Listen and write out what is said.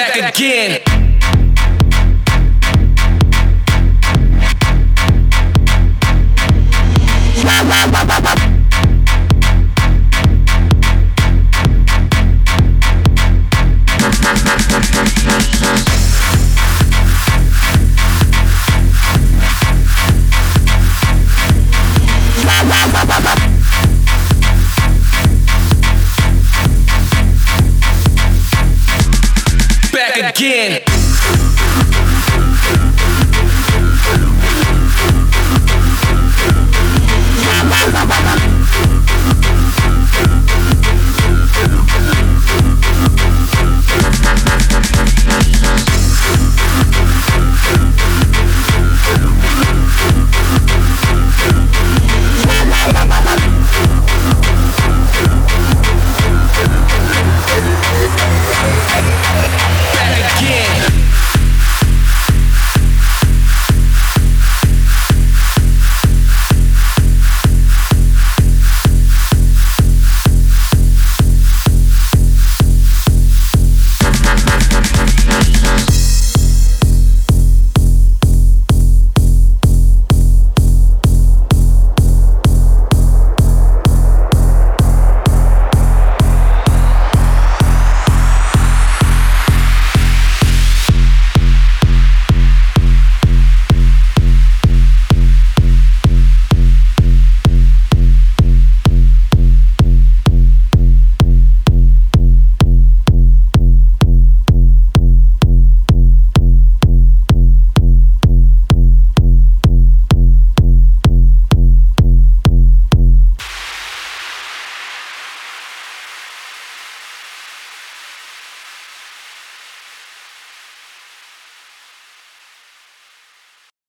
back again. Again.